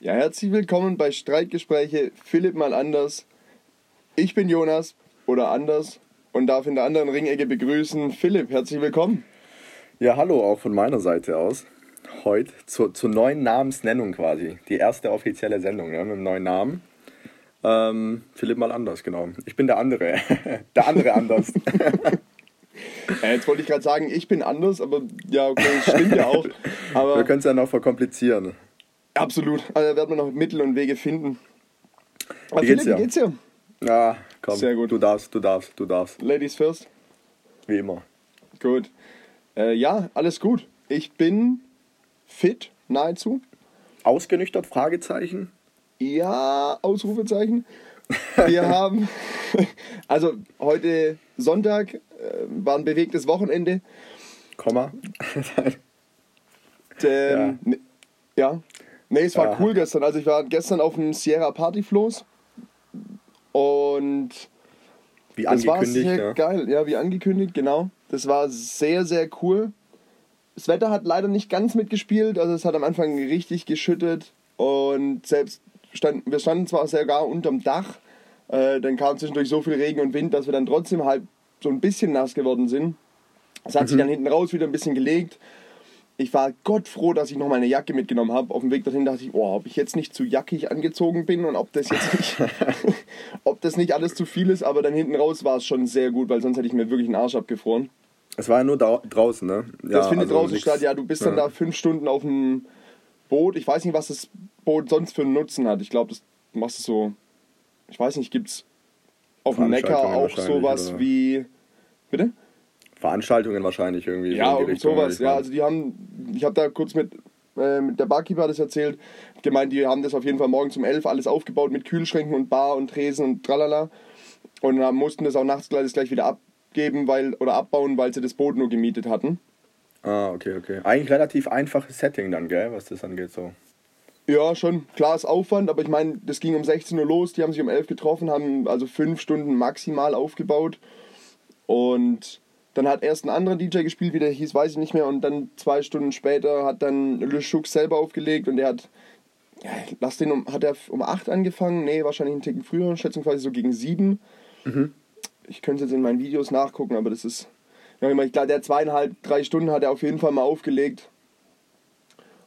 Ja, herzlich willkommen bei Streitgespräche Philipp mal anders. Ich bin Jonas oder anders und darf in der anderen Ringecke begrüßen Philipp. Herzlich willkommen. Ja, hallo auch von meiner Seite aus. Heute zur, zur neuen Namensnennung quasi. Die erste offizielle Sendung ja, mit dem neuen Namen. Ähm, Philipp mal anders, genau. Ich bin der andere. der andere anders. äh, jetzt wollte ich gerade sagen, ich bin anders, aber ja, okay, das stimmt ja auch. Aber wir können es ja noch verkomplizieren. Absolut. Also da werden wir noch Mittel und Wege finden. Aber wie geht's dir? Wie geht's dir? Ja, komm. Sehr gut. Du darfst, du darfst, du darfst. Ladies first. Wie immer. Gut. Äh, ja, alles gut. Ich bin fit, nahezu. Ausgenüchtert? Fragezeichen? Ja, Ausrufezeichen. Wir haben, also heute Sonntag äh, war ein bewegtes Wochenende. Komma. ähm, ja. ja. Nee, es war Aha. cool gestern. Also ich war gestern auf dem Sierra Party Floß und wie das war sehr ja. geil. Ja, wie angekündigt, genau. Das war sehr, sehr cool. Das Wetter hat leider nicht ganz mitgespielt, also es hat am Anfang richtig geschüttet und selbst stand, wir standen zwar sogar unterm Dach, äh, dann kam zwischendurch so viel Regen und Wind, dass wir dann trotzdem halt so ein bisschen nass geworden sind. Es hat mhm. sich dann hinten raus wieder ein bisschen gelegt ich war Gott froh, dass ich noch meine Jacke mitgenommen habe. Auf dem Weg dorthin dachte ich, oh, ob ich jetzt nicht zu jackig angezogen bin und ob das jetzt nicht, ob das nicht alles zu viel ist. Aber dann hinten raus war es schon sehr gut, weil sonst hätte ich mir wirklich einen Arsch abgefroren. Es war ja nur draußen, ne? Ja, das findet also draußen nix. statt. Ja, du bist dann ja. da fünf Stunden auf dem Boot. Ich weiß nicht, was das Boot sonst für einen Nutzen hat. Ich glaube, das machst du so. Ich weiß nicht, gibt es auf dem Neckar auch sowas oder? wie. Bitte? Veranstaltungen wahrscheinlich irgendwie. Ja, so und sowas. Ja, also die haben, ich habe da kurz mit, äh, mit der Barkeeper das erzählt, gemeint, die haben das auf jeden Fall morgen um 11 alles aufgebaut mit Kühlschränken und Bar und Tresen und tralala. Und dann mussten das auch nachts gleich, gleich wieder abgeben weil, oder abbauen, weil sie das Boot nur gemietet hatten. Ah, okay, okay. Eigentlich relativ einfaches Setting dann, gell, was das angeht so. Ja, schon. Klar ist Aufwand, aber ich meine, das ging um 16 Uhr los, die haben sich um 11 getroffen, haben also fünf Stunden maximal aufgebaut. Und dann hat erst ein anderer DJ gespielt, wie der hieß, weiß ich nicht mehr. Und dann zwei Stunden später hat dann Le Chouk selber aufgelegt und der hat, ja, lass den um, hat er um 8 angefangen? Nee, wahrscheinlich einen Ticken früher, schätzungsweise so gegen 7. Mhm. Ich könnte jetzt in meinen Videos nachgucken, aber das ist, ja, ich glaube, der zweieinhalb, drei Stunden hat er auf jeden Fall mal aufgelegt.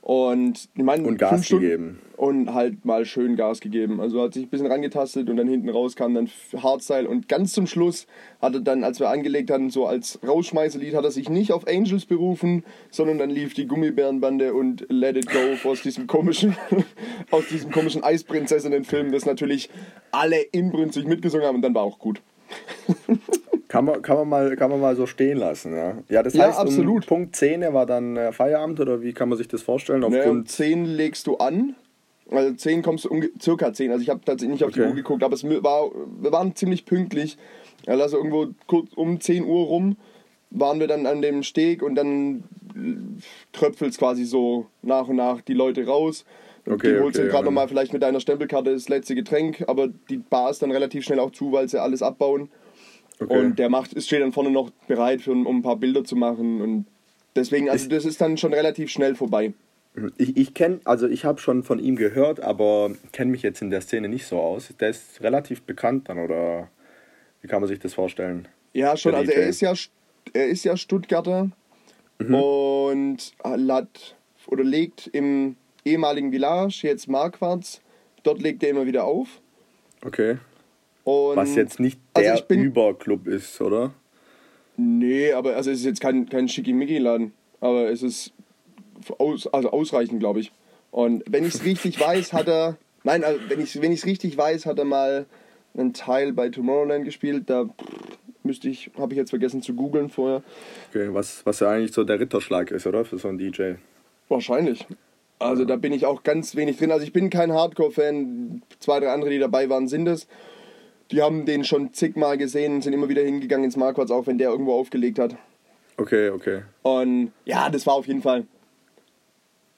Und ich meine, und Gas Stunden gegeben. Und halt mal schön Gas gegeben. Also hat sich ein bisschen rangetastet und dann hinten raus kam dann Hardstyle. Und ganz zum Schluss hat er dann, als wir angelegt hatten, so als Rausschmeißerlied, hat er sich nicht auf Angels berufen, sondern dann lief die Gummibärenbande und Let It Go aus diesem komischen, aus diesem komischen Eisprinzessinnen-Film, das natürlich alle inbrünstig mitgesungen haben und dann war auch gut. Kann man, kann, man mal, kann man mal so stehen lassen, ja. Ja, das heißt, absolut. Um Punkt 10 war dann äh, Feierabend oder wie kann man sich das vorstellen? Auf nee, um 10 legst du an. Also 10 kommst du circa 10. Also ich habe tatsächlich nicht auf okay. die Uhr geguckt, aber es war, wir waren ziemlich pünktlich. Also irgendwo kurz um 10 Uhr rum waren wir dann an dem Steg und dann tröpfelt es quasi so nach und nach die Leute raus. Okay, die holst okay, gerade ja. nochmal vielleicht mit deiner Stempelkarte das letzte Getränk, aber die Bar ist dann relativ schnell auch zu, weil sie alles abbauen. Okay. Und der macht, steht dann vorne noch bereit, für, um ein paar Bilder zu machen. Und deswegen, also das ist dann schon relativ schnell vorbei. Ich, ich kenne, also ich habe schon von ihm gehört, aber kenne mich jetzt in der Szene nicht so aus. Der ist relativ bekannt dann, oder wie kann man sich das vorstellen? Ja, schon. Also er ist ja, er ist ja Stuttgarter mhm. und hat oder legt im ehemaligen Village, jetzt Marquards, dort legt er immer wieder auf. Okay. Und Was jetzt nicht also der also Überclub ist, oder? Nee, aber also es ist jetzt kein, kein Schickimicki-Laden. Aber es ist aus, also ausreichend, glaube ich. Und wenn ich es richtig weiß, hat er. Nein, also wenn ich es wenn richtig weiß, hat er mal einen Teil bei Tomorrowland gespielt. Da müsste ich, habe ich jetzt vergessen zu googeln vorher. Okay, was, was ja eigentlich so der Ritterschlag ist, oder? Für so einen DJ. Wahrscheinlich. Also da bin ich auch ganz wenig drin. Also ich bin kein Hardcore-Fan. Zwei, drei andere, die dabei waren, sind es die haben den schon zigmal gesehen, sind immer wieder hingegangen ins Marquards, auch wenn der irgendwo aufgelegt hat. Okay, okay. Und ja, das war auf jeden Fall.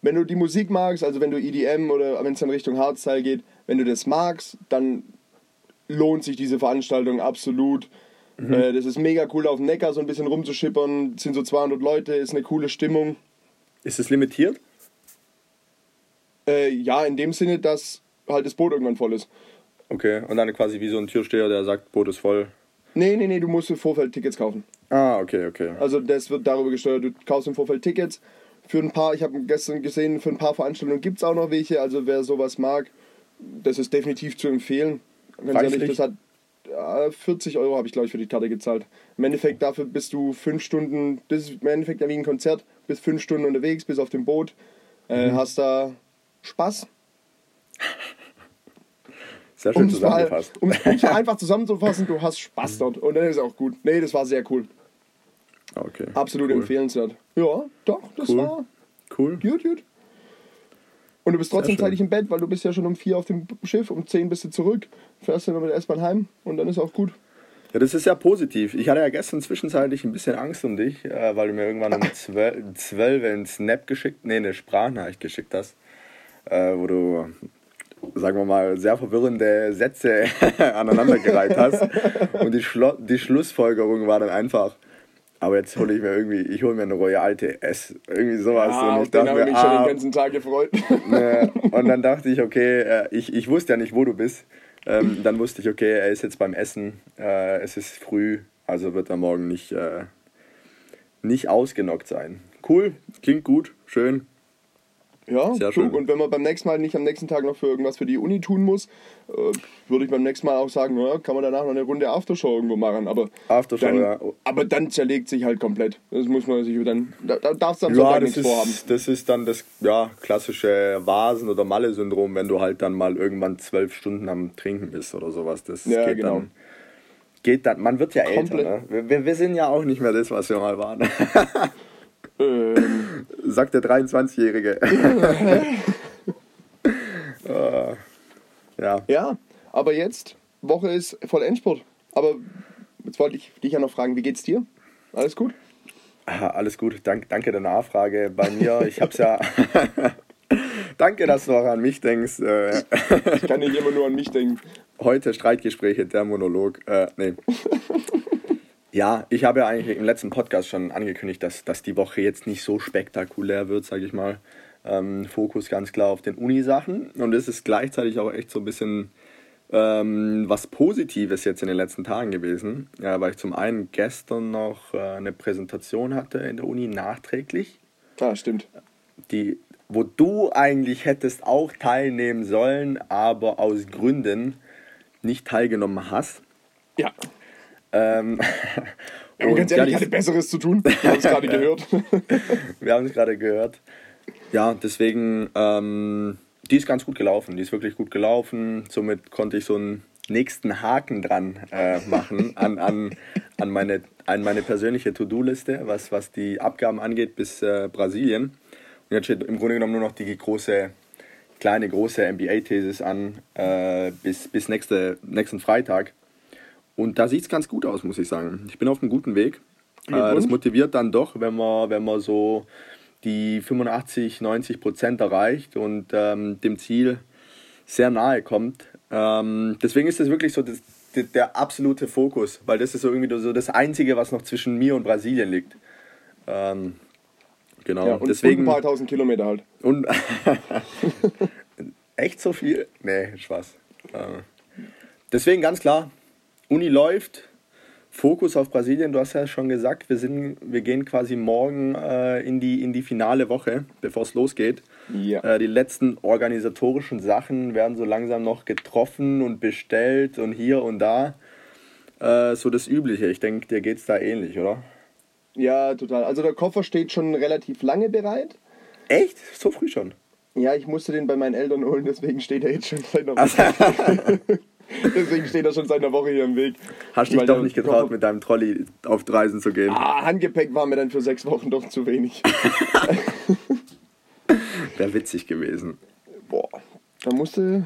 Wenn du die Musik magst, also wenn du EDM oder wenn es dann Richtung Hardstyle geht, wenn du das magst, dann lohnt sich diese Veranstaltung absolut. Mhm. Äh, das ist mega cool, auf dem Neckar so ein bisschen rumzuschippern. Es sind so 200 Leute, ist eine coole Stimmung. Ist es limitiert? Äh, ja, in dem Sinne, dass halt das Boot irgendwann voll ist. Okay, und dann quasi wie so ein Türsteher, der sagt, Boot ist voll. Nee, nee, nee, du musst im Vorfeld Tickets kaufen. Ah, okay, okay. Also das wird darüber gesteuert. Du kaufst im Vorfeld Tickets. Für ein paar, ich habe gestern gesehen, für ein paar Veranstaltungen gibt es auch noch welche. Also wer sowas mag, das ist definitiv zu empfehlen. Ganz ehrlich, das hat ja, 40 Euro habe ich glaube ich für die Karte gezahlt. Im Endeffekt dafür bist du fünf Stunden, das ist im Endeffekt ja wie ein Konzert, bist fünf Stunden unterwegs, bist auf dem Boot, äh, Mhm. hast da Spaß. Sehr schön Um es zusammengefasst. um's mal einfach zusammenzufassen, du hast Spaß dort und dann ist auch gut. Nee, das war sehr cool. Okay. Absolut cool. empfehlenswert. Ja, doch, das Cool. war Cool. gut, gut. Und du bist trotzdem zeitig im Bett, weil du bist ja schon um vier auf dem Schiff, um zehn bist du zurück, fährst dann mit der S-Bahn heim und dann ist auch gut. Ja, das ist ja positiv. Ich hatte ja gestern zwischenzeitlich ein bisschen Angst um dich, äh, weil du mir irgendwann um 12, 12 einen Snap geschickt, nee, eine Sprachnachricht geschickt hast, äh, wo du, sagen wir mal, sehr verwirrende Sätze aneinandergereiht hast. Und die, Schlo die Schlussfolgerung war dann einfach, aber jetzt hole ich mir irgendwie, ich hole mir eine Royal TS, irgendwie sowas. Ah, und ich dachte mir, mich schon ah, den ganzen Tag gefreut. äh, und dann dachte ich, okay, äh, ich, ich wusste ja nicht, wo du bist. Ähm, dann wusste ich, okay, er ist jetzt beim Essen, äh, es ist früh, also wird er morgen nicht, äh, nicht ausgenockt sein. Cool, klingt gut, schön. Ja, Sehr schön. und wenn man beim nächsten Mal nicht am nächsten Tag noch für irgendwas für die Uni tun muss, äh, würde ich beim nächsten Mal auch sagen, ja, kann man danach noch eine Runde Aftershow irgendwo machen. Aber Aftershow, dann, ja. aber dann zerlegt sich halt komplett. Das muss man sich dann, da, da darfst du am Ja, Sonntag das nichts vorhaben. ist, das ist dann das ja, klassische Vasen- oder Malle-Syndrom, wenn du halt dann mal irgendwann zwölf Stunden am Trinken bist oder sowas. Das Ja, geht genau. dann. Geht dann, man wird ja Komplett. älter, ne? Wir- Wir, wir sind ja auch nicht mehr das, was wir mal waren. Ähm, sagt der 23-Jährige. äh, ja, ja, aber jetzt, Woche ist voll Endspurt. Aber jetzt wollte ich dich ja noch fragen, wie geht's dir? Alles gut? Ah, alles gut. Dank, danke der Nachfrage. Bei mir, ich hab's ja. danke, dass du auch an mich denkst. Äh, Ich kann nicht immer nur an mich denken. heute Streitgespräche, der Monolog. Äh, nee. Ja, ich habe ja eigentlich im letzten Podcast schon angekündigt, dass, dass die Woche jetzt nicht so spektakulär wird, sage ich mal. Ähm, Fokus ganz klar auf den Uni-Sachen. Und es ist gleichzeitig auch echt so ein bisschen ähm, was Positives jetzt in den letzten Tagen gewesen. Ja, weil ich zum einen gestern noch äh, eine Präsentation hatte in der Uni nachträglich, Ah, stimmt. die, wo du eigentlich hättest auch teilnehmen sollen, aber aus Gründen nicht teilgenommen hast. Ja. Ähm, Und und ganz ja, ehrlich, ich hatte Besseres zu tun. Wir haben es gerade gehört. wir haben es gerade gehört. Ja, deswegen, ähm, die ist ganz gut gelaufen. Die ist wirklich gut gelaufen. Somit konnte ich so einen nächsten Haken dran äh, machen an, an, an, meine, an meine persönliche To-Do-Liste, was, was die Abgaben angeht bis äh, Brasilien. Und jetzt steht im Grunde genommen nur noch die große, kleine, große MBA-Thesis an äh, bis, bis nächste, nächsten Freitag. Und da sieht es ganz gut aus, muss ich sagen. Ich bin auf einem guten Weg. Äh, das motiviert dann doch, wenn man, wenn man so die 85, 90 Prozent erreicht und ähm, dem Ziel sehr nahe kommt. Ähm, deswegen ist das wirklich so das, der, der absolute Fokus, weil das ist so irgendwie so das Einzige, was noch zwischen mir und Brasilien liegt. Ähm, genau, Ja, und, deswegen. und ein paar tausend Kilometer halt. Und echt so viel? Nee, Spaß. Äh, deswegen ganz klar, Uni läuft, Fokus auf Brasilien, du hast ja schon gesagt, wir, sind, wir gehen quasi morgen äh, in, die, in die finale Woche, bevor es losgeht. Ja. Äh, die letzten organisatorischen Sachen werden so langsam noch getroffen und bestellt und hier und da. Äh, so das Übliche. Ich denke, dir geht es da ähnlich, oder? Ja, total. Also der Koffer steht schon relativ lange bereit. Echt? So früh schon? Ja, ich musste den bei meinen Eltern holen, deswegen steht er jetzt schon seit einer Also. deswegen steht er schon seit einer Woche hier im Weg. hast dich doch nicht getraut, mit deinem Trolley auf Reisen zu gehen. Ah, Handgepäck war mir dann für sechs Wochen doch zu wenig. Wäre witzig gewesen. Boah, da musste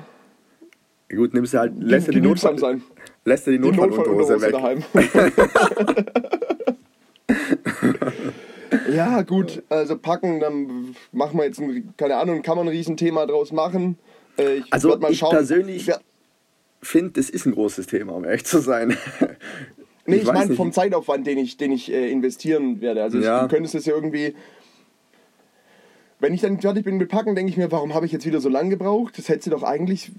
Gut, nimmst du halt, lässt die, genügsam Notfall, sein. lässt du die Die Notfallunterhose weg. daheim. ja, gut, also packen, dann machen wir jetzt, ein, keine Ahnung, kann man ein Riesenthema draus machen. Äh, Ich Also mal ich schauen. persönlich Ja, finde, das ist ein großes Thema, um ehrlich zu sein. Nee, ich, meine vom Zeitaufwand, den ich, den ich äh, investieren werde. Also Ja. ich, du könntest es ja irgendwie. wenn ich dann fertig bin mit Packen, denke ich mir, warum habe ich jetzt wieder so lange gebraucht? Das hätte sie doch eigentlich,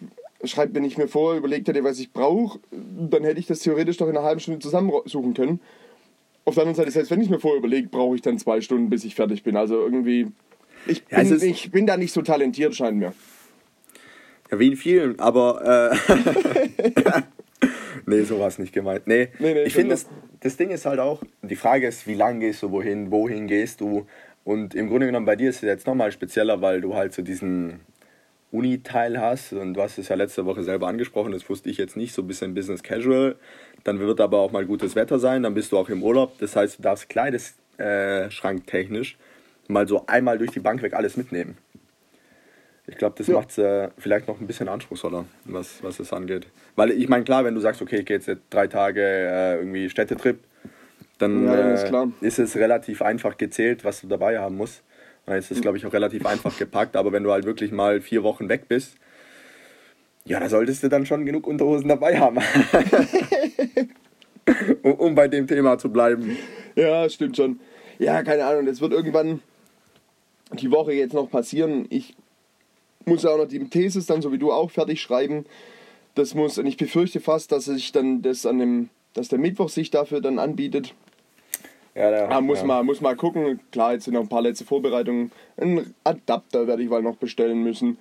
schreibt mir nicht mehr vor, überlegt hätte, was ich brauche, dann hätte ich das theoretisch doch in einer halben Stunde zusammensuchen können. Auf der anderen Seite, selbst wenn ich mir vorher überlege, brauche ich dann zwei Stunden, bis ich fertig bin. Also irgendwie, ich bin, ja, ich bin da nicht so talentiert, scheint mir. Ja, wie in vielen, aber. Äh, nee, sowas nicht gemeint. Nee, nee, nee ich finde, das, das Ding ist halt auch, die Frage ist, wie lange gehst du wohin, wohin gehst du? Und im Grunde genommen bei dir ist es jetzt nochmal spezieller, weil du halt so diesen Uni-Teil hast und du hast es ja letzte Woche selber angesprochen, das wusste ich jetzt nicht, so ein bisschen Business Casual. Dann wird aber auch mal gutes Wetter sein, dann bist du auch im Urlaub. Das heißt, du darfst kleideschranktechnisch äh, mal so einmal durch die Bank weg alles mitnehmen. Ich glaube, das ja. macht es äh, vielleicht noch ein bisschen anspruchsvoller, was, was es angeht. Weil ich meine, klar, wenn du sagst, okay, ich gehe jetzt drei Tage äh, irgendwie Städtetrip, dann ja, ist, äh, ist, es relativ einfach gezählt, was du dabei haben musst. Dann ist es, glaube ich, auch relativ einfach gepackt. Aber wenn du halt wirklich mal vier Wochen weg bist, ja, da solltest du dann schon genug Unterhosen dabei haben. um, um bei dem Thema zu bleiben. Ja, stimmt schon. Ja, keine Ahnung, das wird irgendwann die Woche jetzt noch passieren. Ich muss ja auch noch die Thesis dann, so wie du auch, fertig schreiben. Das muss, und ich befürchte fast, dass ich dann das an dem, dass der Mittwoch sich dafür dann anbietet. Ja, da, ah, muss, ja. Mal, muss mal gucken. Klar, jetzt sind noch ein paar letzte Vorbereitungen. Ein Adapter werde ich mal noch bestellen müssen.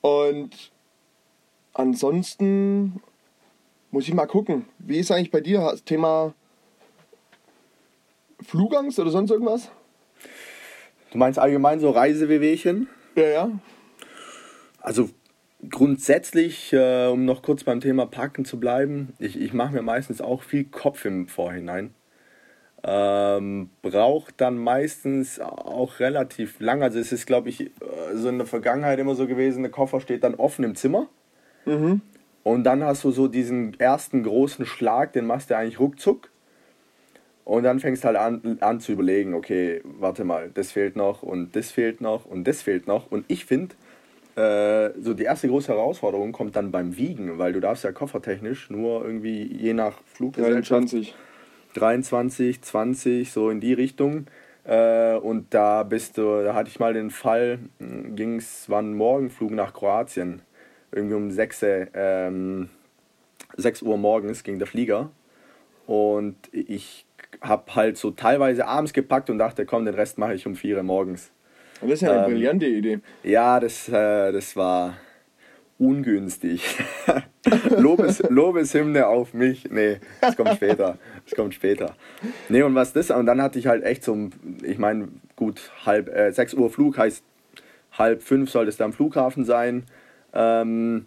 Und ansonsten muss ich mal gucken. Wie ist eigentlich bei dir das Thema Flugangst oder sonst irgendwas? Du meinst allgemein so Reisewehwehchen? Ja, ja. Also grundsätzlich, äh, um noch kurz beim Thema Packen zu bleiben, ich, ich mache mir meistens auch viel Kopf im Vorhinein. Ähm, braucht dann meistens auch relativ lang. Also es ist, glaube ich, äh, so in der Vergangenheit immer so gewesen, der Koffer steht dann offen im Zimmer. Mhm. Und dann hast du so diesen ersten großen Schlag, den machst du eigentlich ruckzuck. Und dann fängst du halt an, an zu überlegen, okay, warte mal, das fehlt noch und das fehlt noch und das fehlt noch. Und ich finde, äh, so die erste große Herausforderung kommt dann beim Wiegen, weil du darfst ja koffertechnisch nur irgendwie je nach Fluggesellschaft 23. 23, 20, so in die Richtung. Äh, und da bist du, da hatte ich mal den Fall, hm, ging es, war ein Morgenflug nach Kroatien. Irgendwie um 6, ähm, 6 Uhr morgens ging der Flieger. Und ich habe halt so teilweise abends gepackt und dachte, komm, den Rest mache ich um 4 Uhr morgens. Das ist ja eine ähm, brillante Idee. Ja, das, äh, das war ungünstig. Lobes, Lobeshymne auf mich. Nee, das kommt später. Das kommt später. Nee, und was das, und dann hatte ich halt echt so, ich meine, gut, halb, äh, 6 Uhr Flug heißt, halb fünf sollte es da am Flughafen sein. Ähm,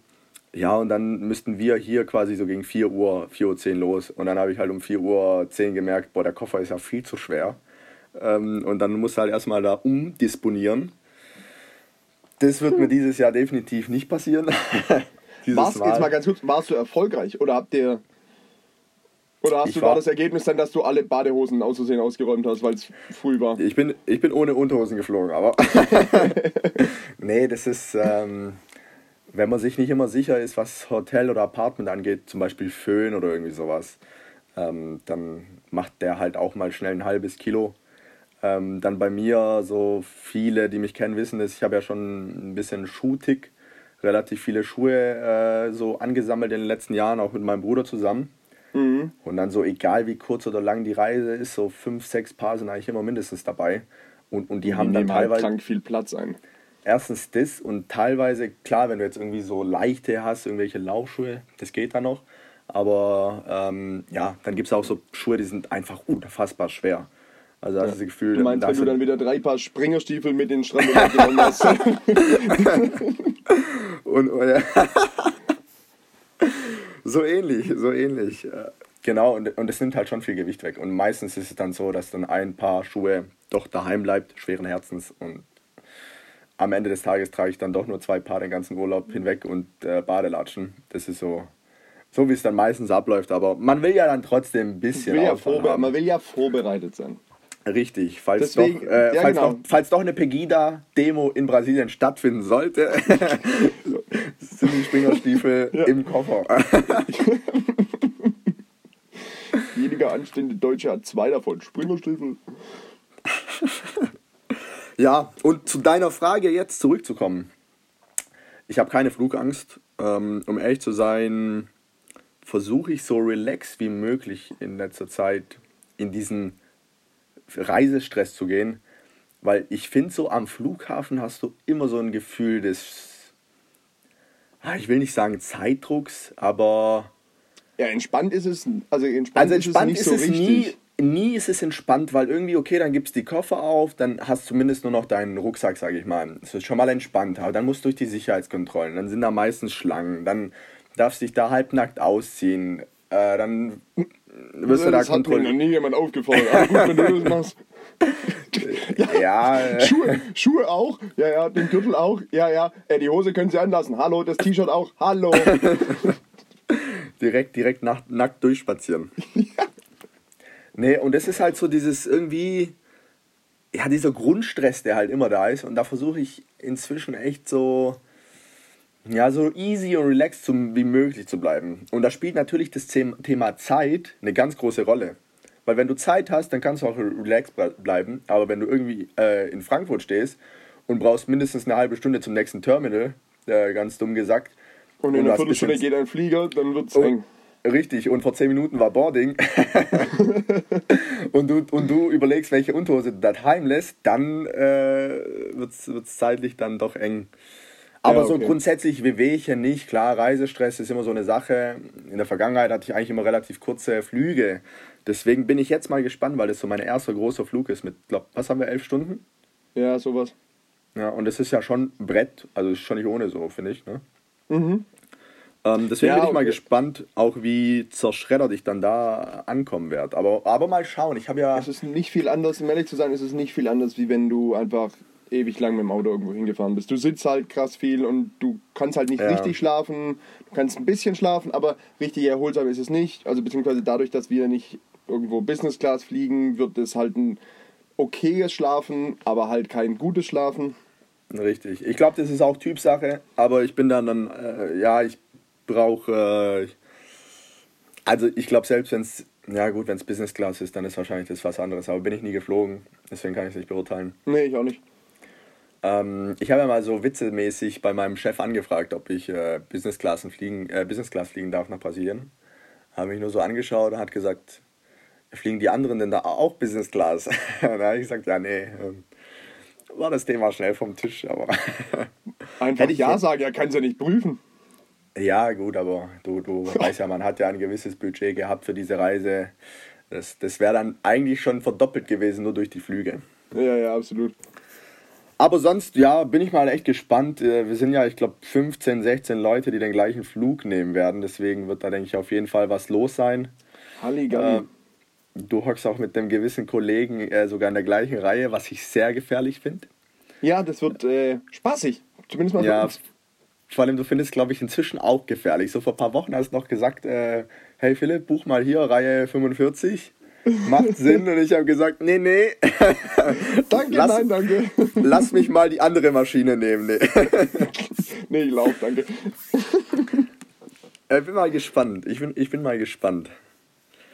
ja, und dann müssten wir hier quasi so gegen 4 Uhr, 4 Uhr 10 los. Und dann habe ich halt um 4 Uhr 10 gemerkt, boah, der Koffer ist ja viel zu schwer. Ähm, und dann musst du halt erstmal da umdisponieren. Das wird mir dieses Jahr definitiv nicht passieren. warst, mal. Jetzt mal ganz kurz, warst du erfolgreich oder habt ihr. Oder hast ich du war, da das Ergebnis dann, dass du alle Badehosen auszusehen ausgeräumt hast, weil es früh war? Ich bin, ich bin ohne Unterhosen geflogen, aber. nee, das ist. Ähm, wenn man sich nicht immer sicher ist, was Hotel oder Apartment angeht, zum Beispiel Föhn oder irgendwie sowas, ähm, dann macht der halt auch mal schnell ein halbes Kilo ähm, dann bei mir, so viele, die mich kennen, wissen es, ich habe ja schon ein bisschen Schuhtick, relativ viele Schuhe äh, so angesammelt in den letzten Jahren, auch mit meinem Bruder zusammen. Mhm. Und dann so, egal wie kurz oder lang die Reise ist, so fünf, sechs Paar sind eigentlich immer mindestens dabei. Und, und die, die haben dann halt teilweise. Halt viel Platz ein. Erstens das und teilweise, klar, wenn du jetzt irgendwie so leichte hast, irgendwelche Laufschuhe, das geht dann noch. Aber ähm, ja, dann gibt es auch so Schuhe, die sind einfach unfassbar schwer. Also hast du das Gefühl, du meinst, wenn du dann wieder drei Paar Springerstiefel mit den Strand genommen hast. und, und ja. so ähnlich, so ähnlich. Genau, und, und es nimmt halt schon viel Gewicht weg. Und meistens ist es dann so, dass dann ein Paar Schuhe doch daheim bleibt, schweren Herzens. Und am Ende des Tages trage ich dann doch nur zwei Paar den ganzen Urlaub hinweg und äh, Badelatschen. Das ist so so wie es dann meistens abläuft. Aber man will ja dann trotzdem ein bisschen. Will ja man will ja vorbereitet sein. Richtig, falls, Deswegen, doch, äh, ja, falls, genau. doch, falls doch eine Pegida-Demo in Brasilien stattfinden sollte, sind die Springerstiefel ja. im Koffer. Jeder anständige Deutsche hat zwei davon, Springerstiefel. Ja, und zu deiner Frage jetzt zurückzukommen. Ich habe keine Flugangst. Ähm, um ehrlich zu sein, versuche ich so relaxed wie möglich in letzter Zeit in diesen Reisestress zu gehen. Weil ich finde, so am Flughafen hast du immer so ein Gefühl des, ah, ich will nicht sagen Zeitdrucks, aber. Ja, entspannt ist es, also entspannt, also entspannt ist es, nicht ist so es richtig. nie, nie ist es entspannt, weil irgendwie, okay, dann gibst du die Koffer auf, dann hast du zumindest nur noch deinen Rucksack, sage ich mal. Das ist schon mal entspannt, aber dann musst du durch die Sicherheitskontrollen, dann sind da meistens Schlangen, dann darfst du dich da halbnackt ausziehen, äh, dann wirst du da das hat mir noch kontrolliert. nie jemand aufgefordert. Aber gut, wenn du das machst. Ja, äh, Schuhe, Schuhe auch? Ja, ja, den Gürtel auch? Ja, ja. Äh, die Hose können Sie anlassen. Hallo, das T-Shirt auch? Hallo. direkt, direkt nackt, nackt durchspazieren. Nee, und das ist halt so dieses irgendwie, ja, dieser Grundstress, der halt immer da ist. Und da versuche ich inzwischen echt so, ja, so easy und relaxed zum, wie möglich zu bleiben. Und da spielt natürlich das Them- Thema Zeit eine ganz große Rolle. Weil wenn du Zeit hast, dann kannst du auch relaxed ble- bleiben. Aber wenn du irgendwie äh, in Frankfurt stehst und brauchst mindestens eine halbe Stunde zum nächsten Terminal, äh, ganz dumm gesagt, Und in du einer Viertelstunde geht ein Flieger, dann wird's Oh, eng. Richtig, und vor 10 Minuten war Boarding und, du, und du überlegst, welche Unterhose du daheim lässt, dann äh, wird es zeitlich dann doch eng. Aber Ja, so okay. grundsätzlich Wehwehchen nicht. Klar, Reisestress ist immer so eine Sache. In der Vergangenheit hatte ich eigentlich immer relativ kurze Flüge. Deswegen bin ich jetzt mal gespannt, weil das so mein erster großer Flug ist mit, glaub, was haben wir, elf Stunden? Ja, sowas. Ja, und das ist ja schon ein Brett, also ist schon nicht ohne so, finde ich. Ne? Mhm. Ähm, deswegen Ja, bin ich mal okay. gespannt, auch wie zerschreddert ich dann da ankommen werde. Aber, aber mal schauen. Ich habe ja. Es ist nicht viel anders, um ehrlich zu sein, es ist nicht viel anders, wie wenn du einfach ewig lang mit dem Auto irgendwo hingefahren bist. Du sitzt halt krass viel und du kannst halt nicht Ja. richtig schlafen. Du kannst ein bisschen schlafen, aber richtig erholsam ist es nicht. Also beziehungsweise dadurch, dass wir nicht irgendwo Business Class fliegen, wird es halt ein okayes Schlafen, aber halt kein gutes Schlafen. Richtig. Ich glaube, das ist auch Typsache, aber ich bin dann, dann äh, ja, ich brauche. Äh, also, ich glaube, selbst wenn es. Ja, gut, wenn es Business Class ist, dann ist wahrscheinlich das was anderes. Aber bin ich nie geflogen, deswegen kann ich es nicht beurteilen. Nee, ich auch nicht. Ähm, ich habe ja mal so witzemäßig bei meinem Chef angefragt, ob ich äh, Business, Classen fliegen, äh, Business Class fliegen darf nach Brasilien. Habe mich nur so angeschaut und hat gesagt, fliegen die anderen denn da auch Business Class? da habe ich gesagt, ja, nee. ähm, War das Thema schnell vom Tisch, aber. Einfach Hätte ich Ja sagen, er kann es ja nicht prüfen. ja, gut, aber du, du weißt ja, man hat ja ein gewisses Budget gehabt für diese Reise. Das, das wäre dann eigentlich schon verdoppelt gewesen, nur durch die Flüge. Ja, ja, absolut. Aber sonst, ja, bin ich mal echt gespannt. Äh, Wir sind ja, ich glaube, 15, 16 Leute, die den gleichen Flug nehmen werden. Deswegen wird da, denke ich, auf jeden Fall was los sein. Halligalli. Äh, du hockst auch mit einem gewissen Kollegen äh, sogar in der gleichen Reihe, was ich sehr gefährlich finde. Ja, das wird äh, spaßig. Zumindest mal für Ja, uns. vor allem, du findest, glaube ich, inzwischen auch gefährlich. So vor ein paar Wochen hast du noch gesagt, äh, hey Philipp, buch mal hier Reihe 45. Macht Sinn. Und ich habe gesagt, nee, nee, Danke, lass- nein, danke. lass mich mal die andere Maschine nehmen. Nee. nee, ich lauf, danke. Ich bin mal gespannt. Ich bin, ich bin mal gespannt.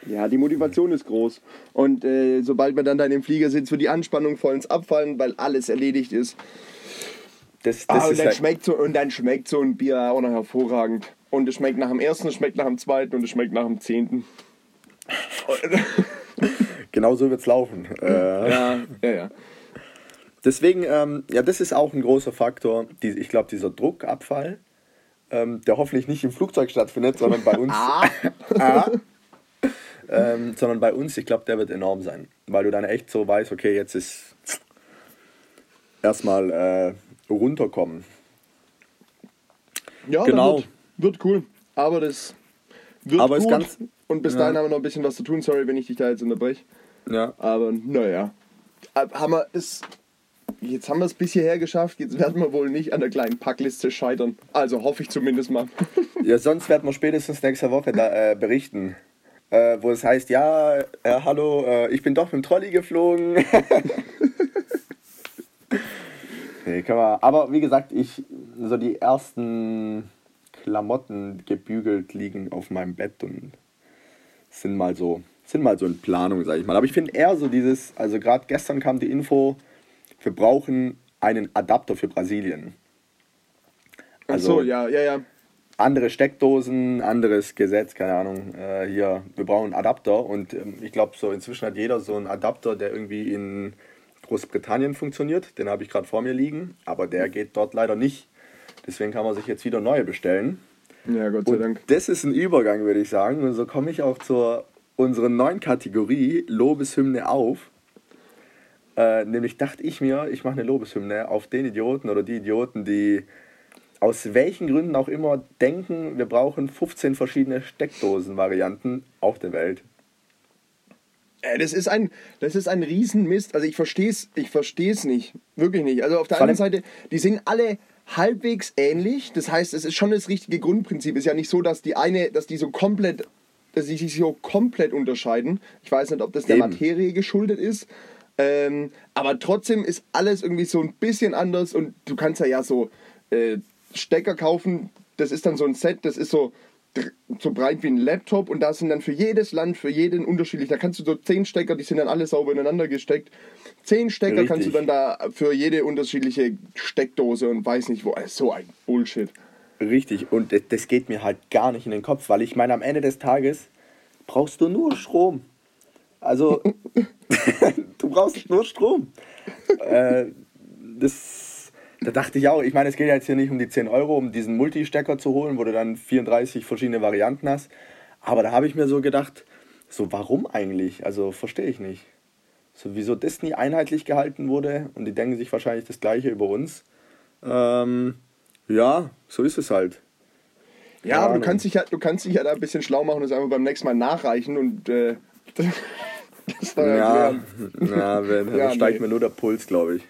Ja, die Motivation ist groß. Und äh, sobald man dann da in dem Flieger sitzt, wird die Anspannung vollends abfallen, weil alles erledigt ist. Das, das Ah, und, ist dann halt, schmeckt so, und dann schmeckt so ein Bier auch noch hervorragend. Und es schmeckt nach dem ersten, es schmeckt nach dem zweiten und es schmeckt nach dem zehnten. genau so wird es laufen. Äh, Ja, ja, ja. deswegen, ähm, ja, das ist auch ein großer Faktor. Die, ich glaube, dieser Druckabfall, ähm, der hoffentlich nicht im Flugzeug stattfindet, sondern bei uns. Ah. ähm, sondern bei uns, ich glaube, der wird enorm sein. Weil du dann echt so weißt, okay, jetzt ist erstmal äh, runterkommen. Ja, Genau. Wird, wird cool. Aber das wird Aber ist gut. ganz- und bis ja. dahin haben wir noch ein bisschen was zu tun. Sorry, wenn ich dich da jetzt unterbreche. Ja. Aber naja. Ab- Haben wir es. Jetzt haben wir es bis hierher geschafft. Jetzt werden wir wohl nicht an der kleinen Packliste scheitern. Also hoffe ich zumindest mal. Ja, sonst werden wir spätestens nächste Woche da, äh, berichten. Äh, wo es heißt, ja, äh, hallo, äh, ich bin doch mit dem Trolley geflogen. nee, kann man, aber wie gesagt, ich, so die ersten Klamotten gebügelt liegen auf meinem Bett und sind mal so, sind mal so in Planung, sag ich mal. Aber ich finde eher so dieses, also gerade gestern kam die Info, wir brauchen einen Adapter für Brasilien. Also, so, ja, ja, ja. Andere Steckdosen, anderes Gesetz, keine Ahnung. Äh, hier, wir brauchen einen Adapter und ähm, ich glaube, so inzwischen hat jeder so einen Adapter, der irgendwie in Großbritannien funktioniert. Den habe ich gerade vor mir liegen, aber der geht dort leider nicht. Deswegen kann man sich jetzt wieder neue bestellen. Ja, Gott sei und Dank. Das ist ein Übergang, würde ich sagen. Und so komme ich auch zur unserer neuen Kategorie Lobeshymne auf. Äh, nämlich dachte ich mir, ich mache eine Lobeshymne auf den Idioten oder die Idioten, die aus welchen Gründen auch immer denken, wir brauchen 15 verschiedene Steckdosen-Varianten auf der Welt. Äh, das ist ein, das ist ein Riesenmist. Also ich verstehe es ich versteh's nicht. Wirklich nicht. Also auf der anderen Seite, die sind alle halbwegs ähnlich. Das heißt, es ist schon das richtige Grundprinzip. Es ist ja nicht so, dass die eine, dass die so komplett, dass die sich so komplett unterscheiden. Ich weiß nicht, ob das der Eben. Materie geschuldet ist. Ähm, aber trotzdem ist alles irgendwie so ein bisschen anders und du kannst ja ja so äh, Stecker kaufen. Das ist dann so ein Set, das ist so so breit wie ein Laptop und da sind dann für jedes Land, für jeden unterschiedlich. Da kannst du so zehn Stecker, die sind dann alle sauber ineinander gesteckt. Zehn Stecker Richtig. kannst du dann da für jede unterschiedliche Steckdose und weiß nicht wo. So ein Bullshit. Richtig, und das geht mir halt gar nicht in den Kopf, weil ich meine, am Ende des Tages brauchst du nur Strom. Also, du brauchst nur Strom. äh, das, da dachte ich auch, ich meine, es geht jetzt hier nicht um die 10 Euro, um diesen Multistecker zu holen, wo du dann 34 verschiedene Varianten hast. Aber da habe ich mir so gedacht, so warum eigentlich? Also verstehe ich nicht. So wieso das nie einheitlich gehalten wurde und die denken sich wahrscheinlich das gleiche über uns. Ähm, ja, so ist es halt. Ja, aber du kannst, dich ja, du kannst dich ja da ein bisschen schlau machen und es einfach beim nächsten Mal nachreichen und äh, ja, ja, wenn, ja, steigt nee. mir nur der Puls, glaube ich.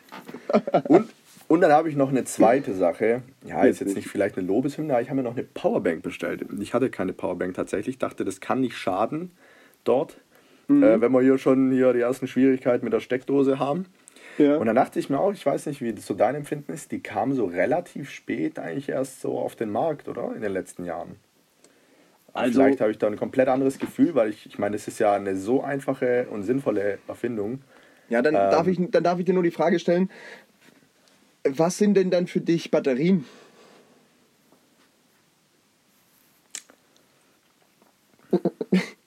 Und, und dann habe ich noch eine zweite Sache. Ja, ist jetzt nicht vielleicht eine Lobeshymne, aber ich habe mir noch eine Powerbank bestellt. Ich hatte keine Powerbank tatsächlich. dachte, das kann nicht schaden dort, mhm. äh, wenn wir hier schon hier die ersten Schwierigkeiten mit der Steckdose haben. Ja. Und dann dachte ich mir auch, ich weiß nicht, wie das so dein Empfinden ist, die kam so relativ spät eigentlich erst so auf den Markt, oder? In den letzten Jahren. Also, Vielleicht habe ich da ein komplett anderes Gefühl, weil ich, ich meine, es ist ja eine so einfache und sinnvolle Erfindung. Ja, dann, ähm, darf ich, dann darf ich dir nur die Frage stellen, was sind denn dann für dich Batterien?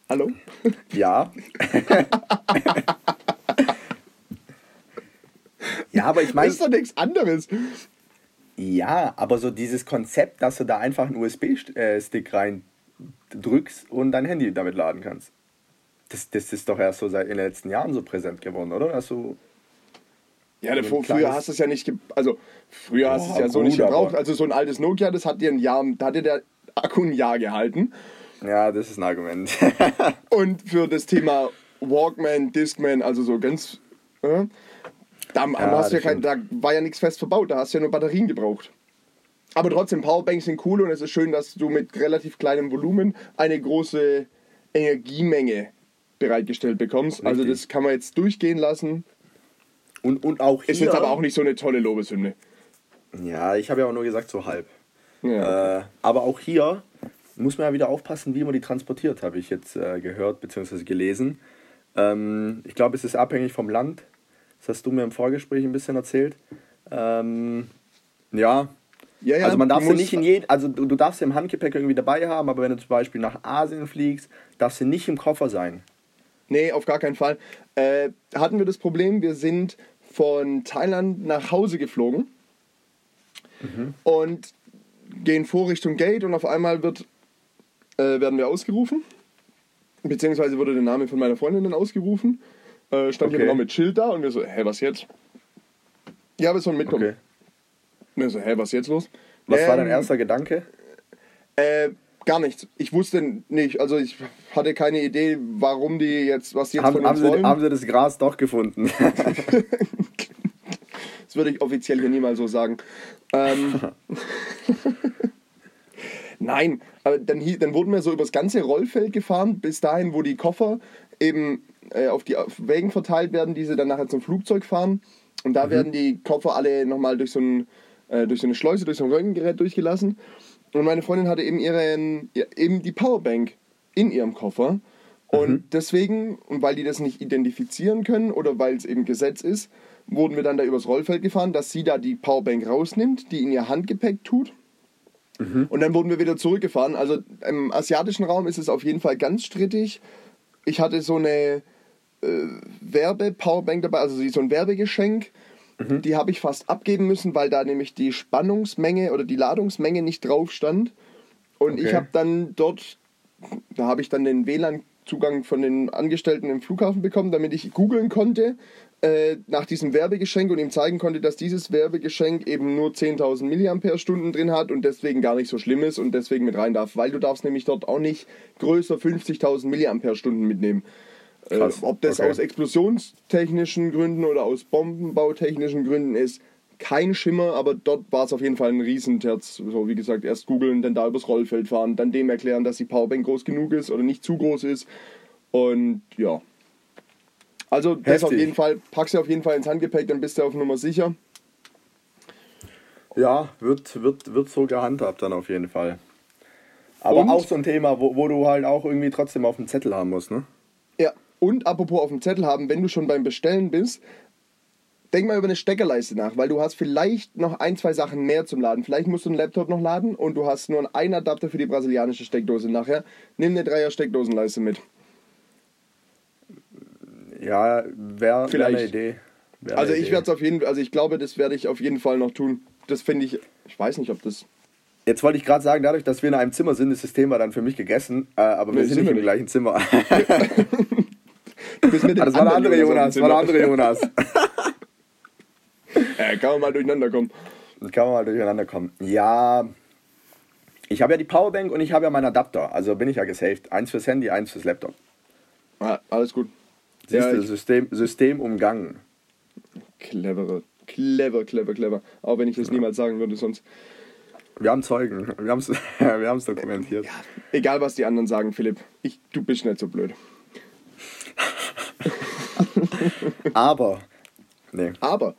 Hallo? Ja. ja, aber ich meine. Das ist doch nichts anderes. Ja, aber so dieses Konzept, dass du da einfach einen USB-Stick rein drückst und dein Handy damit laden kannst. Das, das ist doch erst so seit in den letzten Jahren so präsent geworden, oder? Dass du ja, so früher hast du es ja nicht, also früher hast du es ja so gut, nicht gebraucht. Also so ein altes Nokia, das hat dir ein Jahr, da hatte der Akku ein Jahr gehalten. Ja, das ist ein Argument. und für das Thema Walkman, Discman, also so ganz, äh, da, ja, ja kein, da war ja nichts fest verbaut, da hast du ja nur Batterien gebraucht. Aber trotzdem, Powerbanks sind cool und es ist schön, dass du mit relativ kleinem Volumen eine große Energiemenge bereitgestellt bekommst. Also Richtig. Also das kann man jetzt durchgehen lassen. Und, und auch hier, Ist jetzt aber auch nicht so eine tolle Lobeshymne. Ja, ich habe ja auch nur gesagt so halb. Ja. Äh, aber auch hier muss man ja wieder aufpassen, wie man die transportiert, habe ich jetzt äh, gehört bzw. gelesen. Ähm, ich glaube, es ist abhängig vom Land. Das hast du mir im Vorgespräch ein bisschen erzählt. Ähm, ja, ja, ja, also man darf sie nicht in jedem, also du, du darfst sie im Handgepäck irgendwie dabei haben, aber wenn du zum Beispiel nach Asien fliegst, darfst sie nicht im Koffer sein. Nee, auf gar keinen Fall. Äh, hatten wir das Problem, wir sind von Thailand nach Hause geflogen mhm. und gehen vor Richtung Gate und auf einmal wird, äh, werden wir ausgerufen. Beziehungsweise wurde der Name von meiner Freundin dann ausgerufen. Äh, stand okay. hier noch mit Schild da und wir so, hä, was jetzt? Ja, wir sollen mitkommen. Okay. Und so, hä, was jetzt los? Was ähm, war dein ähm, erster Gedanke? Äh, gar nichts. Ich wusste nicht, also ich hatte keine Idee, warum die jetzt, was die jetzt haben, von uns haben wollen. Sie, haben sie das Gras doch gefunden? das würde ich offiziell hier niemals so sagen. Ähm, Nein, aber dann, dann wurden wir so übers ganze Rollfeld gefahren, bis dahin, wo die Koffer eben äh, auf die Wägen verteilt werden, die sie dann nachher zum Flugzeug fahren. Und da mhm. werden die Koffer alle nochmal durch so ein äh, durch so eine Schleuse, durch so ein Röntgengerät durchgelassen. Und meine Freundin hatte eben, ihren, eben die Powerbank in ihrem Koffer. Und mhm. deswegen, und weil die das nicht identifizieren können oder weil es eben Gesetz ist, wurden wir dann da übers Rollfeld gefahren, dass sie da die Powerbank rausnimmt, die in ihr Handgepäck tut. Und dann wurden wir wieder zurückgefahren. Also im asiatischen Raum ist es auf jeden Fall ganz strittig. Ich hatte so eine äh, Werbe-Powerbank dabei, also so ein Werbegeschenk. Die habe ich fast abgeben müssen, weil da nämlich die Spannungsmenge oder die Ladungsmenge nicht drauf stand. Und ich Okay. habe dann dort, da habe ich dann den WLAN-Zugang von den Angestellten im Flughafen bekommen, damit ich googeln konnte äh, nach diesem Werbegeschenk und ihm zeigen konnte, dass dieses Werbegeschenk eben nur 10.000 mAh drin hat und deswegen gar nicht so schlimm ist und deswegen mit rein darf. Weil du darfst nämlich dort auch nicht größer 50.000 mAh mitnehmen. Äh, ob das okay. aus explosionstechnischen Gründen oder aus bombenbautechnischen Gründen ist, kein Schimmer, aber dort war es auf jeden Fall ein Riesenterz. So wie gesagt, erst googeln, dann da übers Rollfeld fahren, dann dem erklären, dass die Powerbank groß genug ist oder nicht zu groß ist. Und ja. Also das auf jeden Fall, pack sie auf jeden Fall ins Handgepäck, dann bist du auf Nummer sicher. Ja, wird, wird, wird so gehandhabt dann auf jeden Fall. Aber Und? auch so ein Thema, wo, wo du halt auch irgendwie trotzdem auf dem Zettel haben musst, ne? Ja, und apropos auf dem Zettel haben, wenn du schon beim Bestellen bist, denk mal über eine Steckerleiste nach, weil du hast vielleicht noch ein, zwei Sachen mehr zum Laden. Vielleicht musst du einen Laptop noch laden und du hast nur einen Adapter für die brasilianische Steckdose nachher. Nimm eine Dreier Steckdosenleiste mit. Ja, wäre wär eine Vielleicht. Idee. Wär Also eine ich werde es auf jeden Fall, also ich glaube, das werde ich auf jeden Fall noch tun. Das finde ich, ich weiß nicht, ob das. Jetzt wollte ich gerade sagen, dadurch, dass wir in einem Zimmer sind, ist das Thema dann für mich gegessen. Äh, aber wir Nee, sind nicht wir im gleichen Zimmer. Du bist mit dem das war der andere Jonas, war der andere Jonas. Äh, kann man mal durcheinander kommen. Dann kann man mal durcheinander kommen. Ja, ich habe ja die Powerbank und ich habe ja meinen Adapter. Also bin ich ja gesaved. Eins fürs Handy, eins fürs Laptop. Ah, alles gut. Siehst Ja, du, System, System umgangen. Cleverer. Clever, clever, clever. Auch wenn ich das niemals sagen würde sonst. Wir haben Zeugen. Wir haben es wir haben's dokumentiert. Egal, was die anderen sagen, Philipp. Ich, du bist nicht so blöd. Aber, nee. Aber.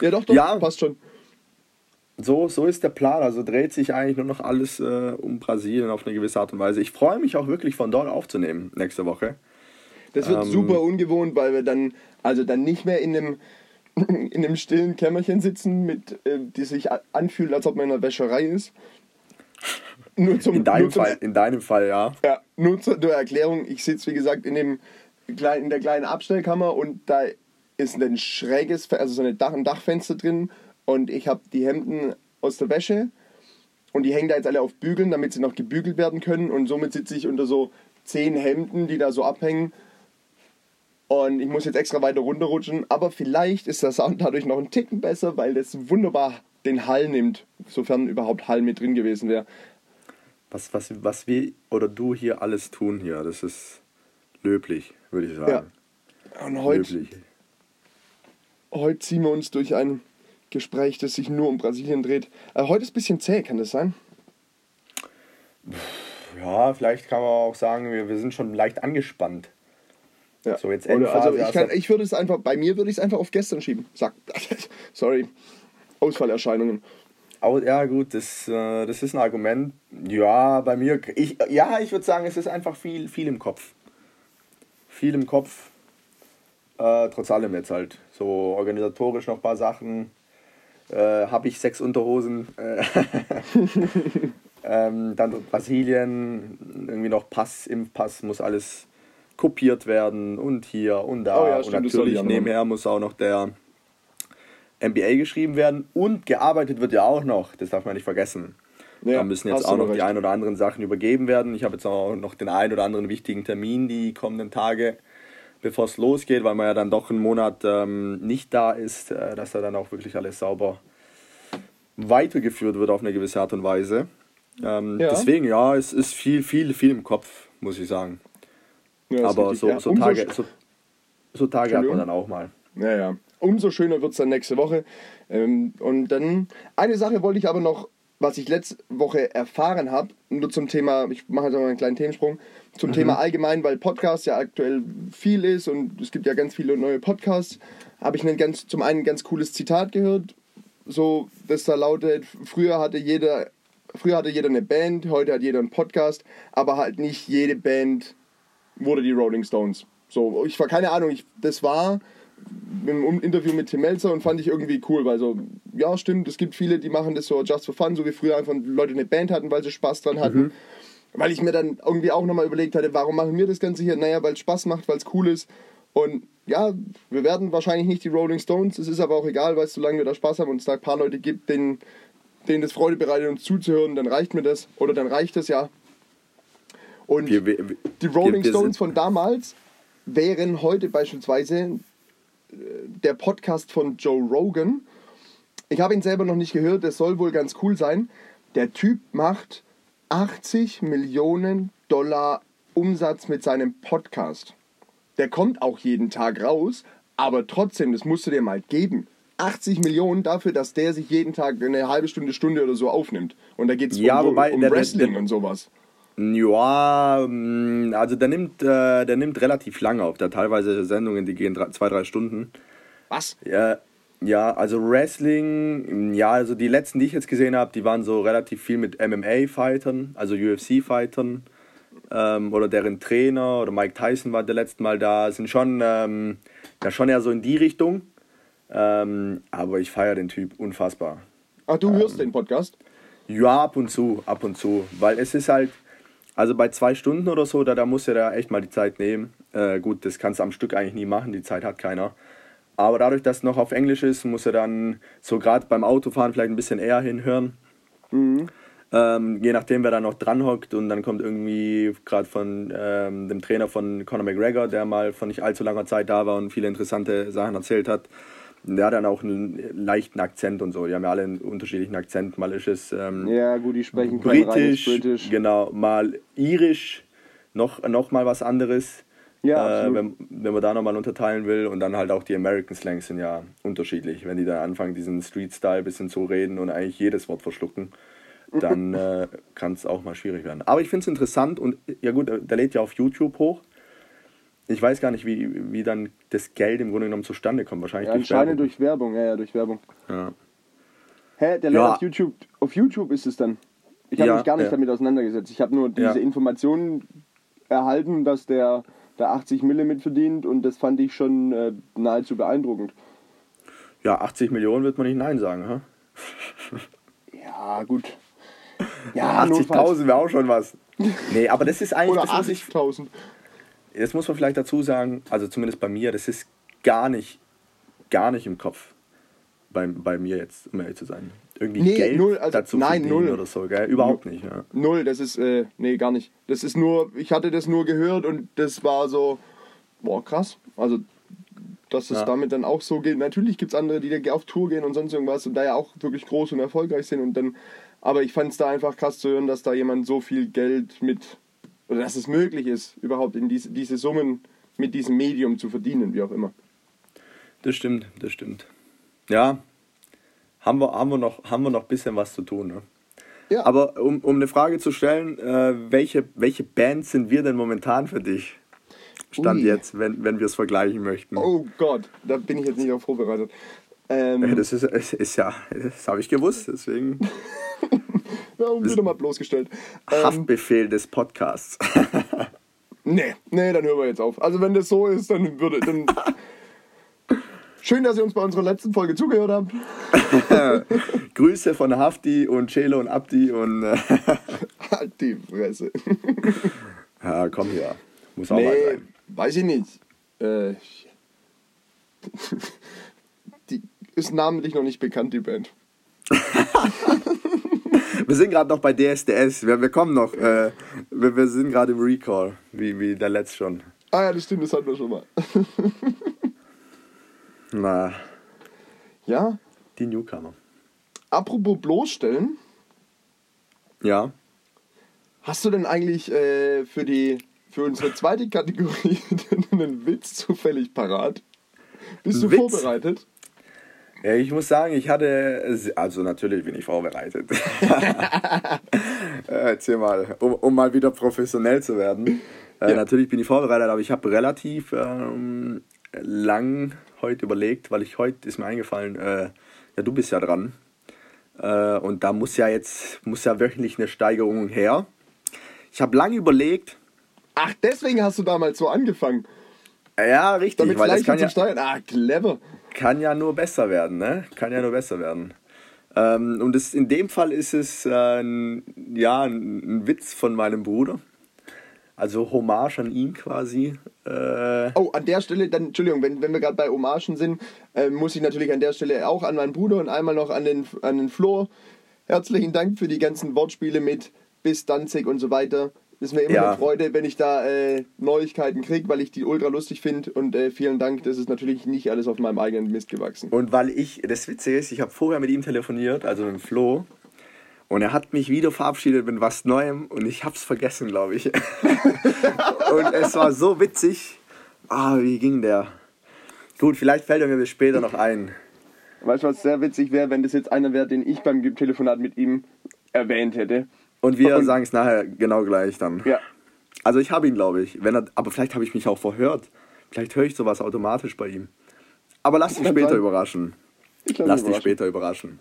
Ja, doch, doch. Ja. Passt schon. So, so ist der Plan. Also dreht sich eigentlich nur noch alles äh, um Brasilien auf eine gewisse Art und Weise. Ich freue mich auch wirklich von dort aufzunehmen nächste Woche. Das wird Ähm. super ungewohnt, weil wir dann, also dann nicht mehr in einem, in einem stillen Kämmerchen sitzen, mit, äh, die sich anfühlt, als ob man in einer Wäscherei ist. Nur zum, In deinem nur zum, Fall, in deinem Fall, ja. Ja, nur zur, zur Erklärung, ich sitze wie gesagt in, dem in der kleinen Abstellkammer und da ist ein schräges, also so eine Dach, ein Dachfenster drin und ich habe die Hemden aus der Wäsche und die hängen da jetzt alle auf Bügeln, damit sie noch gebügelt werden können und somit sitze ich unter so zehn Hemden, die da so abhängen und ich muss jetzt extra weiter runterrutschen, aber vielleicht ist der Sound dadurch noch ein Ticken besser, weil das wunderbar den Hall nimmt, sofern überhaupt Hall mit drin gewesen wäre. Was, was, was wir oder du hier alles tun hier, das ist löblich, würde ich sagen. Und heute Löblich. Heute ziehen wir uns durch ein Gespräch, das sich nur um Brasilien dreht. Äh, heute ist ein bisschen zäh, kann das sein? Ja, vielleicht kann man auch sagen, wir, wir sind schon leicht angespannt. Ja. So, jetzt Endphase. also ich, hast kann, ich würde es einfach, bei mir würde ich es einfach auf gestern schieben. Sag, sorry, Ausfallerscheinungen. Au- Ja, gut, das, äh, das ist ein Argument. Ja, bei mir, ich, ja, ich würde sagen, es ist einfach viel, viel im Kopf. Viel im Kopf. Äh, trotz allem jetzt halt. So organisatorisch noch ein paar Sachen. Äh, Habe ich sechs Unterhosen. Äh, ähm, dann Brasilien, irgendwie noch Pass, Impfpass, muss alles kopiert werden und hier und da. Oh ja, und stimmt, ich natürlich nebenher muss auch noch der MBA geschrieben werden und gearbeitet wird ja auch noch, das darf man nicht vergessen. Ja, da müssen jetzt auch noch recht. die ein oder anderen Sachen übergeben werden. Ich habe jetzt auch noch den ein oder anderen wichtigen Termin die kommenden Tage, bevor es losgeht, weil man ja dann doch einen Monat ähm, nicht da ist, äh, dass da dann auch wirklich alles sauber weitergeführt wird auf eine gewisse Art und Weise. Ähm, Ja. Deswegen, ja, es ist viel, viel, viel im Kopf, muss ich sagen. Ja, Aber so, so, Tage, so, so Tage hat man dann auch mal. Ja, ja. Umso schöner wird es dann nächste Woche. Ähm, und dann, eine Sache wollte ich aber noch, was ich letzte Woche erfahren habe, nur zum Thema, ich mache jetzt mal einen kleinen Themensprung, zum Mhm. Thema allgemein, weil Podcast ja aktuell viel ist und es gibt ja ganz viele neue Podcasts, habe ich einen ganz, zum einen ein ganz cooles Zitat gehört, so, das da lautet, früher hatte jeder, früher hatte jeder eine Band, heute hat jeder einen Podcast, aber halt nicht jede Band wurde die Rolling Stones. So, ich war keine Ahnung, ich, das war im Interview mit Tim Melzer und fand ich irgendwie cool, weil so, ja, stimmt, es gibt viele, die machen das so just for fun, so wie früher einfach Leute eine Band hatten, weil sie Spaß dran hatten. Mhm. Weil ich mir dann irgendwie auch nochmal überlegt hatte, warum machen wir das Ganze hier? Naja, weil es Spaß macht, weil es cool ist. Und ja, wir werden wahrscheinlich nicht die Rolling Stones, es ist aber auch egal, weil solange wir da Spaß haben und es da ein paar Leute gibt, denen, denen das Freude bereitet, uns zuzuhören, dann reicht mir das. Oder dann reicht es ja. Und wir, wir, die Rolling wir, Stones von damals wären heute beispielsweise der Podcast von Joe Rogan. Ich habe ihn selber noch nicht gehört, das soll wohl ganz cool sein. Der Typ macht 80 Millionen Dollar Umsatz mit seinem Podcast. Der kommt auch jeden Tag raus, aber trotzdem, das musst du dir mal geben. 80 Millionen dafür, dass der sich jeden Tag eine halbe Stunde, Stunde oder so aufnimmt. Und da geht es ja, um, um der, Wrestling der, der, und sowas. Ja, mm, also der nimmt, äh, der nimmt relativ lange auf. Der teilweise Sendungen, die gehen drei, zwei, drei Stunden. Was? Ja, ja, also Wrestling, ja, also die letzten, die ich jetzt gesehen habe, die waren so relativ viel mit MMA-Fightern, also UFC-Fightern ähm, oder deren Trainer oder Mike Tyson war der letzte Mal da, sind schon, ähm, ja, schon eher so in die Richtung. Ähm, aber ich feiere den Typ unfassbar. Ach, du hörst den Podcast? Ja, ab und zu, ab und zu, weil es ist halt, also bei zwei Stunden oder so, da, da muss er da echt mal die Zeit nehmen. Äh, gut, das kannst du am Stück eigentlich nie machen, die Zeit hat keiner. Aber dadurch, dass es noch auf Englisch ist, muss er dann so gerade beim Autofahren vielleicht ein bisschen eher hinhören. Mhm. Ähm, je nachdem, wer da noch dran hockt und dann kommt irgendwie gerade von ähm, dem Trainer von Conor McGregor, der mal von nicht allzu langer Zeit da war und viele interessante Sachen erzählt hat. Der hat dann auch einen leichten Akzent und so. Die haben ja alle einen unterschiedlichen Akzent. Mal ist es ähm, ja, gut, die sprechen britisch, britisch, genau, mal irisch, noch, noch mal was anderes. Ja, äh, wenn, wenn man da nochmal unterteilen will. Und dann halt auch die American Slangs sind ja unterschiedlich. Wenn die dann anfangen, diesen Street-Style ein bisschen zu reden und eigentlich jedes Wort verschlucken, dann äh, kann es auch mal schwierig werden. Aber ich finde es interessant und ja gut, der lädt ja auf YouTube hoch ich weiß gar nicht, wie, wie dann das Geld im Grunde genommen zustande kommt. Wahrscheinlich ja, durch Werbung. durch Werbung, ja, ja, durch Werbung. Ja. Hä, der ja. auf YouTube, auf YouTube ist es dann. Ich habe ja, mich gar nicht ja. damit auseinandergesetzt. Ich habe nur diese Informationen erhalten, dass der da 80 Mille mit verdient und das fand ich schon äh, nahezu beeindruckend. Ja, 80 Millionen wird man nicht Nein sagen, ha? ja, gut. Ja, 80.000 wäre auch schon was. Nee, aber das ist eigentlich. Oder 80.000 das muss man vielleicht dazu sagen, also zumindest bei mir, das ist gar nicht, gar nicht im Kopf bei, bei mir jetzt, um ehrlich zu sein. Irgendwie nee, Geld null, also, dazu nein, null. oder so, gell? Überhaupt nicht. Ja. Null, das ist, äh, nee, gar nicht. Das ist nur, ich hatte das nur gehört und das war so, boah, krass. Also, dass es ja. damit dann auch so geht. Natürlich gibt es andere, die da auf Tour gehen und sonst irgendwas und da ja auch wirklich groß und erfolgreich sind und dann, aber ich fand es da einfach krass zu hören, dass da jemand so viel Geld mit oder dass es möglich ist, überhaupt in diese, diese Summen mit diesem Medium zu verdienen, wie auch immer. Das stimmt, das stimmt. Ja, haben wir, haben wir, noch, haben wir noch ein bisschen was zu tun. Ne? Ja. Aber um, um eine Frage zu stellen, äh, welche, welche Bands sind wir denn momentan für dich? Stand Ui. jetzt, wenn, wenn wir es vergleichen möchten. Oh Gott, da bin ich jetzt nicht auf vorbereitet. Ähm, das ist, ist ja, das habe ich gewusst, deswegen. Warum wieder mal bloßgestellt? Ähm, Haftbefehl des Podcasts. nee, nee, dann hören wir jetzt auf. Also wenn das so ist, dann würde. Dann Schön, dass ihr uns bei unserer letzten Folge zugehört habt. Grüße von Hafti und Celo und Abdi und. Äh, halt die Fresse. ja, komm hier. Muss auch nee, mal sein. Weiß ich nicht. Äh, die ist namentlich noch nicht bekannt, die Band. Wir sind gerade noch bei DSDS. Wir, wir kommen noch. Äh, wir, wir sind gerade im Recall, wie, wie der letzte schon. Ah ja, das stimmt, das hatten wir schon mal. Na. Ja? Die Newcomer. Apropos bloßstellen. Ja. Hast du denn eigentlich äh, für, die, für unsere zweite Kategorie einen Witz zufällig parat? Bist du Witz? vorbereitet? Ja, ich muss sagen, ich hatte, also natürlich bin ich vorbereitet. Erzähl mal, um, um, mal wieder professionell zu werden. Äh, ja. Natürlich bin ich vorbereitet, aber ich habe relativ ähm, lang heute überlegt, weil ich heute ist mir eingefallen, äh, ja, du bist ja dran. Äh, und da muss ja jetzt, muss ja wöchentlich eine Steigerung her. Ich habe lange überlegt. Ach, deswegen hast du damals so angefangen. Ja, richtig, Damit weil das kann ja, Steuern. Ah, clever. Kann ja nur besser werden, ne? Kann ja nur besser werden. Ähm, und das, in dem Fall ist es äh, ein, ja, ein, ein Witz von meinem Bruder. Also Hommage an ihn quasi. Äh, Oh, an der Stelle, dann, Entschuldigung, wenn, wenn wir gerade bei Hommagen sind, äh, muss ich natürlich an der Stelle auch an meinen Bruder und einmal noch an den, an den Flo. Herzlichen Dank für die ganzen Wortspiele mit bis Danzig und so weiter. Ist mir immer Ja. eine Freude, wenn ich da äh, Neuigkeiten kriege, weil ich die ultra lustig finde. Und äh, vielen Dank, das ist natürlich nicht alles auf meinem eigenen Mist gewachsen. Und weil ich, das Witzige ist, ich habe vorher mit ihm telefoniert, also mit Flo, und er hat mich wieder verabschiedet mit was Neuem und ich hab's vergessen, glaube ich. und es war so witzig. Ah, wie ging der? Gut, vielleicht fällt er mir bis später noch ein. Weißt du, was sehr witzig wäre, wenn das jetzt einer wäre, den ich beim Telefonat mit ihm erwähnt hätte? Und wir sagen es nachher genau gleich dann. Ja. Also ich habe ihn, glaube ich. Wenn er, aber vielleicht habe ich mich auch verhört. Vielleicht höre ich sowas automatisch bei ihm. Aber lass dich später sein. überraschen. Ich lass dich später überraschen.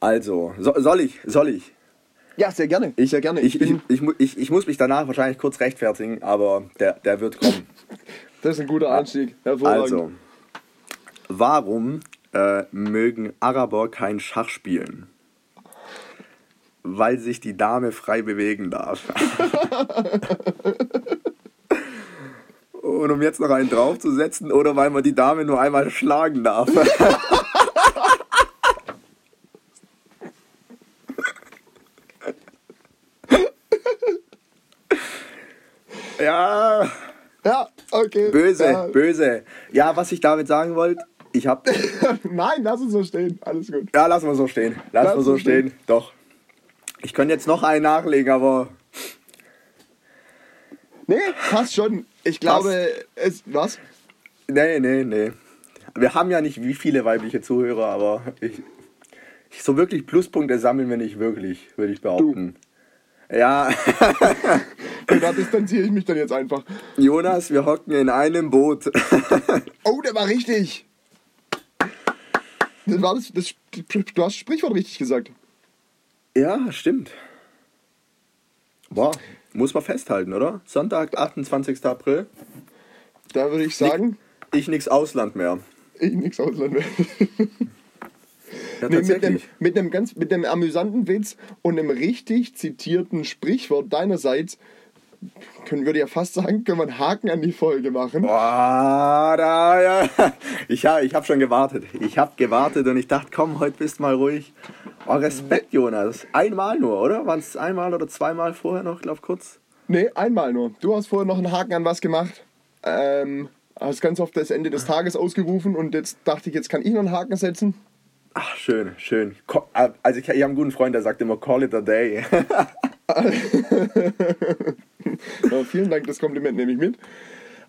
Also, so, soll ich? Soll ich? Ja, sehr gerne. Ich, sehr gerne. Ich, ich, ich, ich, ich muss mich danach wahrscheinlich kurz rechtfertigen, aber der, der wird kommen. das ist ein guter Einstieg. Hervorragend. Also, warum äh, mögen Araber kein Schach spielen? Weil sich die Dame frei bewegen darf. Und um jetzt noch einen draufzusetzen oder weil man die Dame nur einmal schlagen darf. ja, Ja, okay. böse, Ja. böse. Ja, was ich damit sagen wollte, ich hab. Nein, lass es so stehen. Alles gut. Ja, lassen wir so stehen. Lass wir so so stehen. stehen. Doch. Ich könnte jetzt noch einen nachlegen, aber Nee, passt schon. Ich glaube, es. Was? nee, nee, nee. Wir haben ja nicht wie viele weibliche Zuhörer, aber ich, ich so wirklich Pluspunkte sammeln wir nicht wirklich, würde ich behaupten. Ja, Da distanziere ich mich dann jetzt einfach. Jonas, wir hocken in einem Boot. Oh, der war richtig. Das war das, das, du hast das Sprichwort richtig gesagt. Ja, stimmt. Boah, muss man festhalten, oder? Sonntag, 28. April. Da würde ich sagen, Ich nix Ausland mehr. ich nix Ausland mehr. Ja, Nee, mit, einem, mit, einem ganz, mit einem amüsanten Witz und einem richtig zitierten Sprichwort deinerseits, können, würde ja fast sagen, können wir einen Haken an die Folge machen. Boah, da, ja. Ich, ha- ich habe schon gewartet. Ich habe gewartet und ich dachte, komm, heute bist mal ruhig. Oh, Respekt, Jonas. Einmal nur, oder? Waren es einmal oder zweimal vorher noch, glaub kurz? Nee, einmal nur. Du hast vorher noch einen Haken an was gemacht. Ähm, hast ganz oft das Ende des Tages ausgerufen und jetzt dachte ich, jetzt kann ich noch einen Haken setzen. Ach, schön, schön. Äh, Also ich, ich habe einen guten Freund, der sagt immer, call it a day. Ja, vielen Dank, das Kompliment nehme ich mit.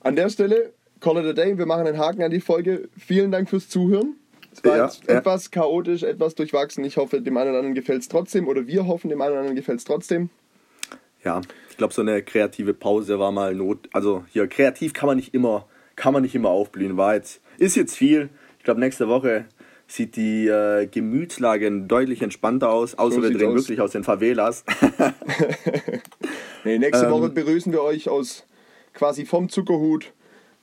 An der Stelle, call it a day, wir machen einen Haken an die Folge. Vielen Dank fürs Zuhören. Es war Ja, jetzt ja. etwas chaotisch, etwas durchwachsen. Ich hoffe, dem einen oder anderen gefällt es trotzdem oder wir hoffen, dem einen oder anderen gefällt es trotzdem. ja, ich glaube, so eine kreative Pause war mal not. Also hier, kreativ kann man nicht immer, kann man nicht immer aufblühen. War jetzt, ist jetzt viel. Ich glaube, nächste Woche sieht die äh, Gemütslage deutlich entspannter aus, außer wir sieht's drehen aus. wirklich aus den Favelas. Nee, nächste Ähm. Woche begrüßen wir euch aus quasi vom Zuckerhut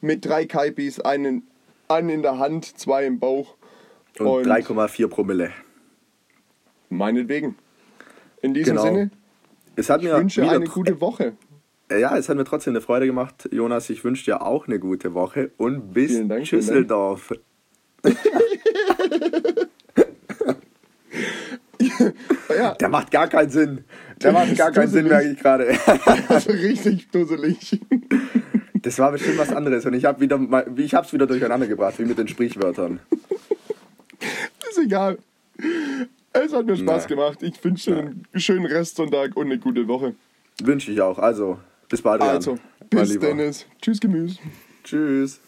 mit drei Kaipis, einen, einen in der Hand, zwei im Bauch. Und 3,4 Promille. meinetwegen. In diesem Genau. Sinne, Es hat ich mir wünsche wieder eine gute Woche. Ja, es hat mir trotzdem eine Freude gemacht. Jonas, ich wünsche dir auch eine gute Woche und bis Dank. Schüsseldorf. Ja, Der macht gar keinen Sinn. Der macht gar keinen Sinn, merke ich gerade. also richtig dusselig. Das war bestimmt was anderes und ich habe wieder mal- ich hab's wieder durcheinander gebracht, wie mit den Sprichwörtern. Ist egal. Es hat mir Spaß Na. gemacht. Ich wünsche dir einen schönen Restsonntag und eine gute Woche. Wünsche ich auch. Also, bis bald. Also, bis. Dennis. Tschüss, Gemüse. Tschüss.